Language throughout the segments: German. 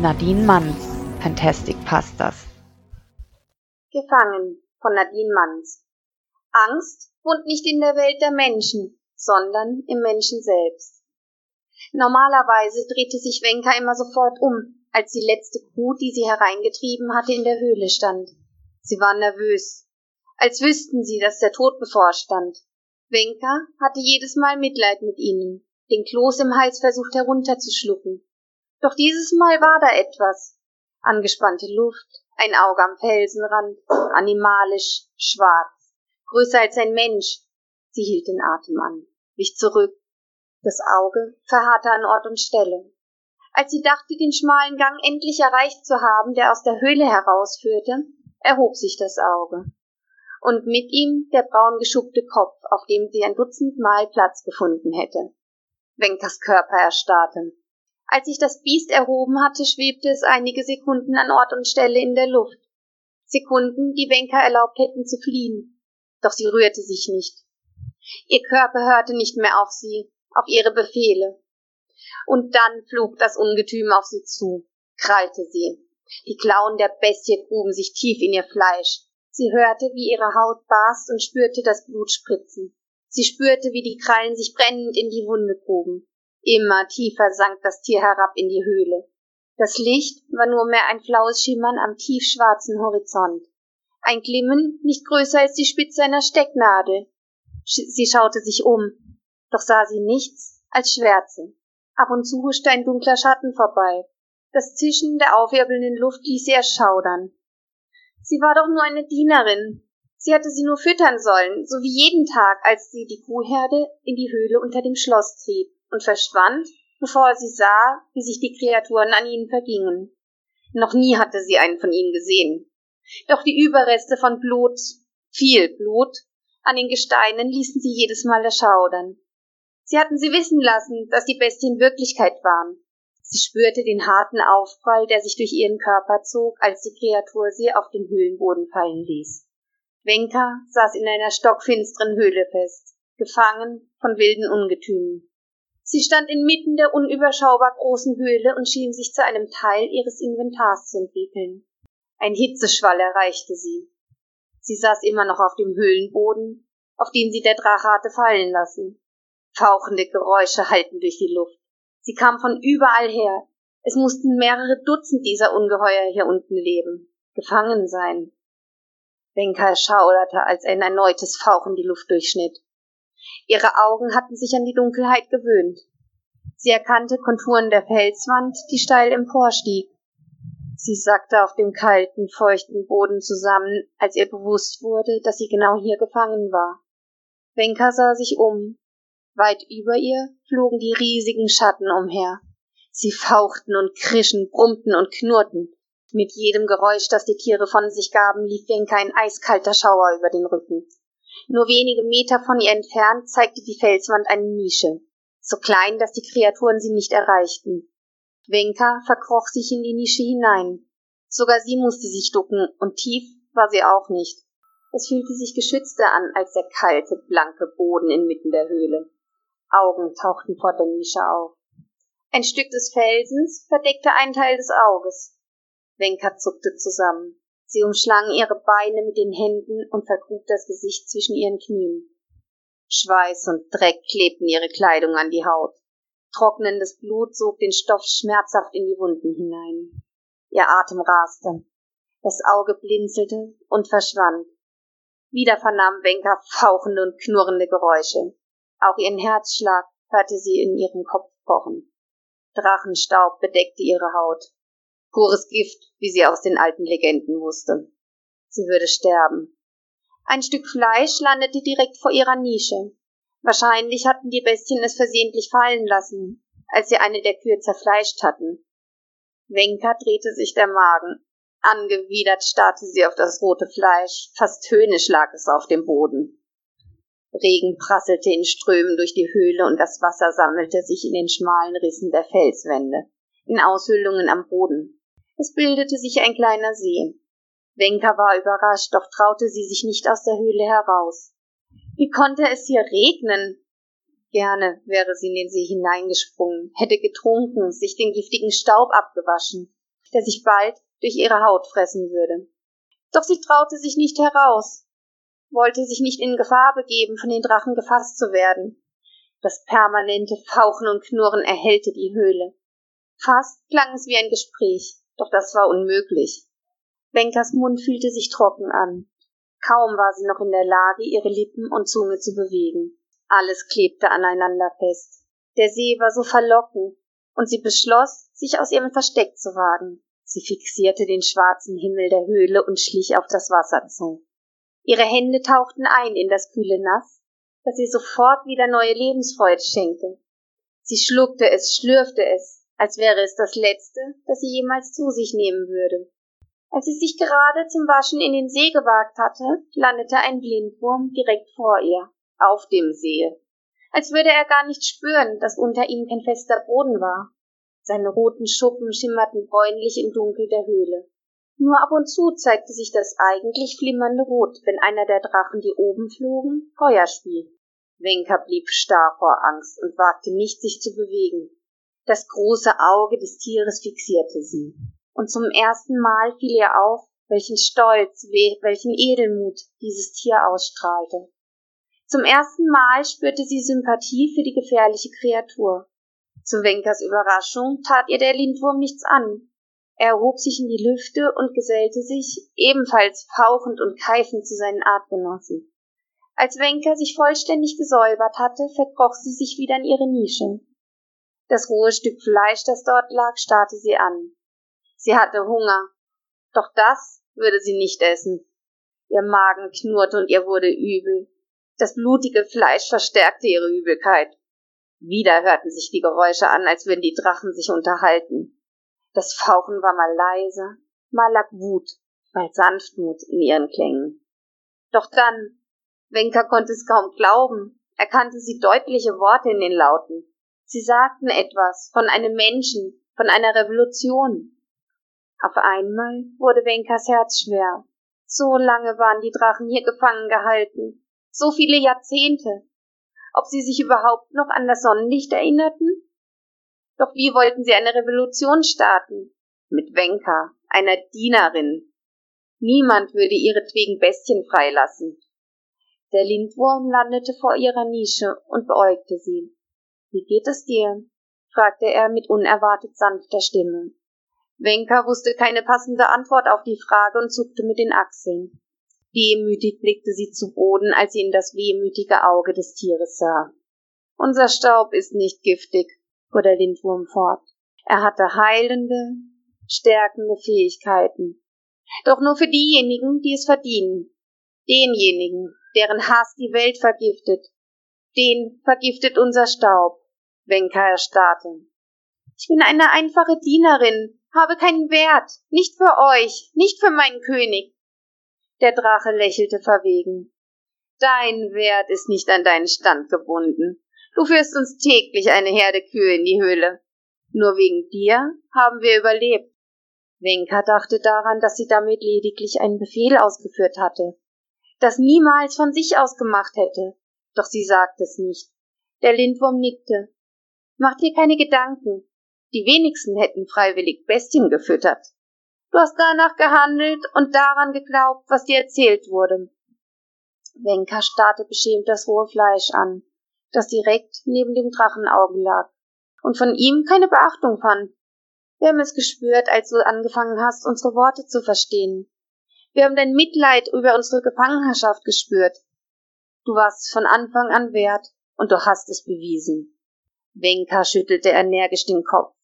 Nadine Manns, Fantastic Pastas. Gefangen von Nadine Manns. Angst wohnt nicht in der Welt der Menschen, sondern im Menschen selbst. Normalerweise drehte sich Wenka immer sofort um, als die letzte Kuh, die sie hereingetrieben hatte, in der Höhle stand. Sie war nervös, als wüssten sie, dass der Tod bevorstand. Wenka hatte jedes Mal Mitleid mit ihnen, den Kloß im Hals versucht herunterzuschlucken. Doch dieses Mal war da etwas. Angespannte Luft, ein Auge am Felsenrand, animalisch, schwarz, größer als ein Mensch. Sie hielt den Atem an, wich zurück. Das Auge verharrte an Ort und Stelle. Als sie dachte, den schmalen Gang endlich erreicht zu haben, der aus der Höhle herausführte, erhob sich das Auge. Und mit ihm der braun geschuppte Kopf, auf dem sie ein Dutzend Mal Platz gefunden hätte. Wenkas Körper erstarrte. Als sich das Biest erhoben hatte, schwebte es einige Sekunden an Ort und Stelle in der Luft. Sekunden, die Wenka erlaubt hätten zu fliehen. Doch sie rührte sich nicht. Ihr Körper hörte nicht mehr auf sie, auf ihre Befehle. Und dann flog das Ungetüm auf sie zu, krallte sie. Die Klauen der Bestie gruben sich tief in ihr Fleisch. Sie hörte, wie ihre Haut barst und spürte das Blut spritzen. Sie spürte, wie die Krallen sich brennend in die Wunde gruben. Immer tiefer sank das Tier herab in die Höhle. Das Licht war nur mehr ein flaues Schimmern am tiefschwarzen Horizont. Ein Glimmen nicht größer als die Spitze einer Stecknadel. Sie schaute sich um, doch sah sie nichts als Schwärze. Ab und zu huschte ein dunkler Schatten vorbei. Das Zischen der aufwirbelnden Luft ließ sie erschaudern. Sie war doch nur eine Dienerin, Sie hatte sie nur füttern sollen, so wie jeden Tag, als sie die Kuhherde in die Höhle unter dem Schloss trieb und verschwand, bevor sie sah, wie sich die Kreaturen an ihnen vergingen. Noch nie hatte sie einen von ihnen gesehen. Doch die Überreste von Blut, viel Blut, an den Gesteinen ließen sie jedes Mal erschaudern. Sie hatten sie wissen lassen, dass die Bestien Wirklichkeit waren. Sie spürte den harten Aufprall, der sich durch ihren Körper zog, als die Kreatur sie auf den Höhlenboden fallen ließ. Wenka saß in einer stockfinsteren Höhle fest, gefangen von wilden Ungetümen. Sie stand inmitten der unüberschaubar großen Höhle und schien sich zu einem Teil ihres Inventars zu entwickeln. Ein Hitzeschwall erreichte sie. Sie saß immer noch auf dem Höhlenboden, auf den sie der Drache hatte fallen lassen. Fauchende Geräusche hallten durch die Luft. Sie kam von überall her. Es mussten mehrere Dutzend dieser Ungeheuer hier unten leben, gefangen sein, Wenka schauderte, als ein erneutes Fauchen die Luft durchschnitt. Ihre Augen hatten sich an die Dunkelheit gewöhnt. Sie erkannte Konturen der Felswand, die steil emporstieg. Sie sackte auf dem kalten, feuchten Boden zusammen, als ihr bewusst wurde, dass sie genau hier gefangen war. Wenka sah sich um. Weit über ihr flogen die riesigen Schatten umher. Sie fauchten und krischen, brummten und knurrten. Mit jedem Geräusch, das die Tiere von sich gaben, lief Wenka ein eiskalter Schauer über den Rücken. Nur wenige Meter von ihr entfernt zeigte die Felswand eine Nische, so klein, dass die Kreaturen sie nicht erreichten. Wenka verkroch sich in die Nische hinein. Sogar sie musste sich ducken, und tief war sie auch nicht. Es fühlte sich geschützter an als der kalte, blanke Boden inmitten der Höhle. Augen tauchten vor der Nische auf. Ein Stück des Felsens verdeckte einen Teil des Auges. Wenka zuckte zusammen. Sie umschlang ihre Beine mit den Händen und vergrub das Gesicht zwischen ihren Knien. Schweiß und Dreck klebten ihre Kleidung an die Haut. Trocknendes Blut sog den Stoff schmerzhaft in die Wunden hinein. Ihr Atem raste. Das Auge blinzelte und verschwand. Wieder vernahm Wenka fauchende und knurrende Geräusche. Auch ihren Herzschlag hörte sie in ihrem Kopf pochen. Drachenstaub bedeckte ihre Haut. Pures Gift, wie sie aus den alten Legenden wusste. Sie würde sterben. Ein Stück Fleisch landete direkt vor ihrer Nische. Wahrscheinlich hatten die Bestien es versehentlich fallen lassen, als sie eine der Kühe zerfleischt hatten. Wenka drehte sich der Magen. Angewidert starrte sie auf das rote Fleisch, fast höhnisch lag es auf dem Boden. Regen prasselte in Strömen durch die Höhle und das Wasser sammelte sich in den schmalen Rissen der Felswände, in Aushöhlungen am Boden. Es bildete sich ein kleiner See. Wenka war überrascht, doch traute sie sich nicht aus der Höhle heraus. Wie konnte es hier regnen? Gerne wäre sie in den See hineingesprungen, hätte getrunken, sich den giftigen Staub abgewaschen. der sich bald durch ihre Haut fressen würde. Doch sie traute sich nicht heraus, wollte sich nicht in Gefahr begeben, von den Drachen gefasst zu werden. Das permanente Fauchen und Knurren erhellte die Höhle. Fast klang es wie ein Gespräch, doch das war unmöglich. Benkers Mund fühlte sich trocken an. Kaum war sie noch in der Lage, ihre Lippen und Zunge zu bewegen. Alles klebte aneinander fest. Der See war so verlockend, und sie beschloss, sich aus ihrem Versteck zu wagen. Sie fixierte den schwarzen Himmel der Höhle und schlich auf das Wasser zu. Ihre Hände tauchten ein in das kühle Nass, das ihr sofort wieder neue Lebensfreude schenkte. Sie schluckte es, schlürfte es, als wäre es das Letzte, das sie jemals zu sich nehmen würde. Als sie sich gerade zum Waschen in den See gewagt hatte, landete ein Blindwurm direkt vor ihr, auf dem See, als würde er gar nicht spüren, dass unter ihm kein fester Boden war. Seine roten Schuppen schimmerten bräunlich im Dunkel der Höhle. Nur ab und zu zeigte sich das eigentlich flimmernde Rot, wenn einer der Drachen, die oben flogen, Feuer spie. Wenka blieb starr vor Angst und wagte nicht, sich zu bewegen. Das große Auge des Tieres fixierte sie und zum ersten Mal fiel ihr auf, welchen Stolz, welchen Edelmut dieses Tier ausstrahlte. Zum ersten Mal spürte sie Sympathie für die gefährliche Kreatur. Zu Wenkers Überraschung tat ihr der Lindwurm nichts an. Er erhob sich in die Lüfte und gesellte sich, ebenfalls fauchend und keifend, zu seinen Artgenossen. Als Wenker sich vollständig gesäubert hatte, verkroch sie sich wieder in ihre Nische. Das rohe Stück Fleisch, das dort lag, starrte sie an. Sie hatte Hunger. Doch das würde sie nicht essen. Ihr Magen knurrte und ihr wurde übel. Das blutige Fleisch verstärkte ihre Übelkeit. Wieder hörten sich die Geräusche an, als würden die Drachen sich unterhalten. Das Fauchen war mal leise, mal lag Wut, mal Sanftmut in ihren Klängen. Doch dann, Wenker konnte es kaum glauben, erkannte sie deutliche Worte in den Lauten. Sie sagten etwas von einem Menschen, von einer Revolution. Auf einmal wurde Wenkas Herz schwer. So lange waren die Drachen hier gefangen gehalten. So viele Jahrzehnte. Ob sie sich überhaupt noch an das Sonnenlicht erinnerten? Doch wie wollten sie eine Revolution starten? Mit Wenka, einer Dienerin. Niemand würde ihretwegen Bestien freilassen. Der Lindwurm landete vor ihrer Nische und beäugte sie. Wie geht es dir? fragte er mit unerwartet sanfter Stimme. Wenka wusste keine passende Antwort auf die Frage und zuckte mit den Achseln. Wehmütig blickte sie zu Boden, als sie in das wehmütige Auge des Tieres sah. Unser Staub ist nicht giftig, fuhr der Lindwurm fort. Er hatte heilende, stärkende Fähigkeiten. Doch nur für diejenigen, die es verdienen. Denjenigen, deren Hass die Welt vergiftet. Den vergiftet unser Staub. Wenka erstarrte. Ich bin eine einfache Dienerin, habe keinen Wert, nicht für euch, nicht für meinen König. Der Drache lächelte verwegen. Dein Wert ist nicht an deinen Stand gebunden. Du führst uns täglich eine Herde Kühe in die Höhle. Nur wegen dir haben wir überlebt. Wenka dachte daran, dass sie damit lediglich einen Befehl ausgeführt hatte, das niemals von sich aus gemacht hätte, doch sie sagte es nicht. Der Lindwurm nickte. Mach dir keine Gedanken, die wenigsten hätten freiwillig Bestien gefüttert. Du hast danach gehandelt und daran geglaubt, was dir erzählt wurde. Wenka starrte beschämt das rohe Fleisch an, das direkt neben dem Drachenauge lag, und von ihm keine Beachtung fand. Wir haben es gespürt, als du angefangen hast, unsere Worte zu verstehen. Wir haben dein Mitleid über unsere Gefangenherrschaft gespürt. Du warst von Anfang an wert, und du hast es bewiesen. Wenka schüttelte energisch den Kopf.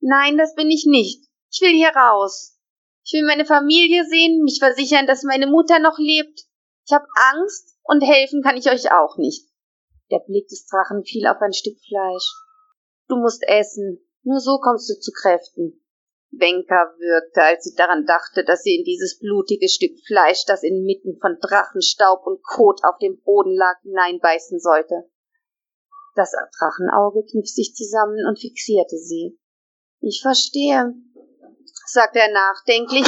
Nein, das bin ich nicht. Ich will hier raus. Ich will meine Familie sehen, mich versichern, dass meine Mutter noch lebt. Ich habe Angst und helfen kann ich euch auch nicht. Der Blick des Drachen fiel auf ein Stück Fleisch. Du musst essen, nur so kommst du zu Kräften. Wenka würgte, als sie daran dachte, dass sie in dieses blutige Stück Fleisch, das inmitten von Drachenstaub und Kot auf dem Boden lag, hineinbeißen sollte. Das Drachenauge kniff sich zusammen und fixierte sie. Ich verstehe, sagte er nachdenklich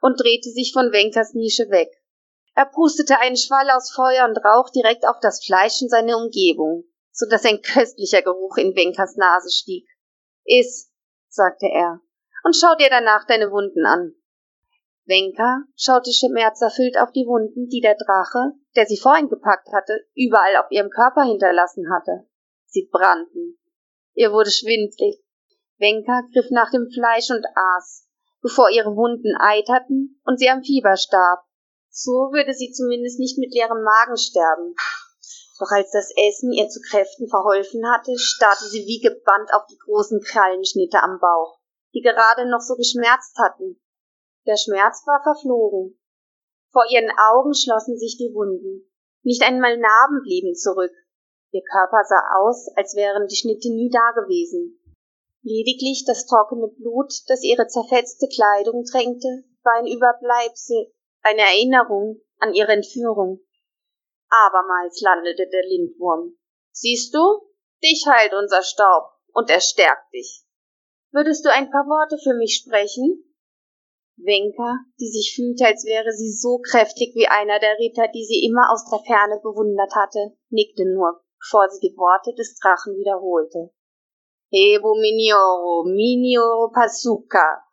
und drehte sich von Wenkers Nische weg. Er pustete einen Schwall aus Feuer und Rauch direkt auf das Fleisch in seine Umgebung, so dass ein köstlicher Geruch in Wenkers Nase stieg. Iss, sagte er, und schau dir danach deine Wunden an. Wenka schaute schmerzerfüllt auf die Wunden, die der Drache, der sie vorhin gepackt hatte, überall auf ihrem Körper hinterlassen hatte. Sie brannten. Ihr wurde schwindlig. Wenka griff nach dem Fleisch und aß, bevor ihre Wunden eiterten und sie am Fieber starb. So würde sie zumindest nicht mit leerem Magen sterben. Doch als das Essen ihr zu Kräften verholfen hatte, starrte sie wie gebannt auf die großen Krallenschnitte am Bauch, die gerade noch so geschmerzt hatten. Der Schmerz war verflogen. Vor ihren Augen schlossen sich die Wunden. Nicht einmal Narben blieben zurück. Ihr Körper sah aus, als wären die Schnitte nie dagewesen. Lediglich das trockene Blut, das ihre zerfetzte Kleidung tränkte, war ein Überbleibsel, eine Erinnerung an ihre Entführung. Abermals landete der Lindwurm. Siehst du? Dich heilt unser Staub und er stärkt dich. Würdest du ein paar Worte für mich sprechen? Wenka, die sich fühlte, als wäre sie so kräftig wie einer der Ritter, die sie immer aus der Ferne bewundert hatte, nickte nur, bevor sie die Worte des Drachen wiederholte. Evo minioro, minioro pasuka,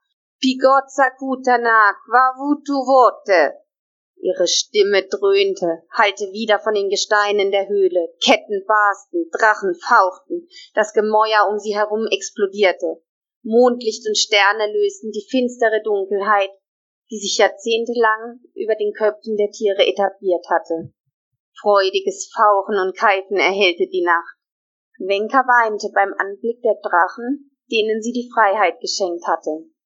pigozza kutana, quavutu vote. Ihre Stimme dröhnte, hallte wieder von den Gesteinen der Höhle, Ketten barsten, Drachen fauchten, das Gemäuer um sie herum explodierte. Mondlicht und Sterne lösten die finstere Dunkelheit, die sich jahrzehntelang über den Köpfen der Tiere etabliert hatte. Freudiges Fauchen und Keifen erhellte die Nacht. Wenka weinte beim Anblick der Drachen, denen sie die Freiheit geschenkt hatte.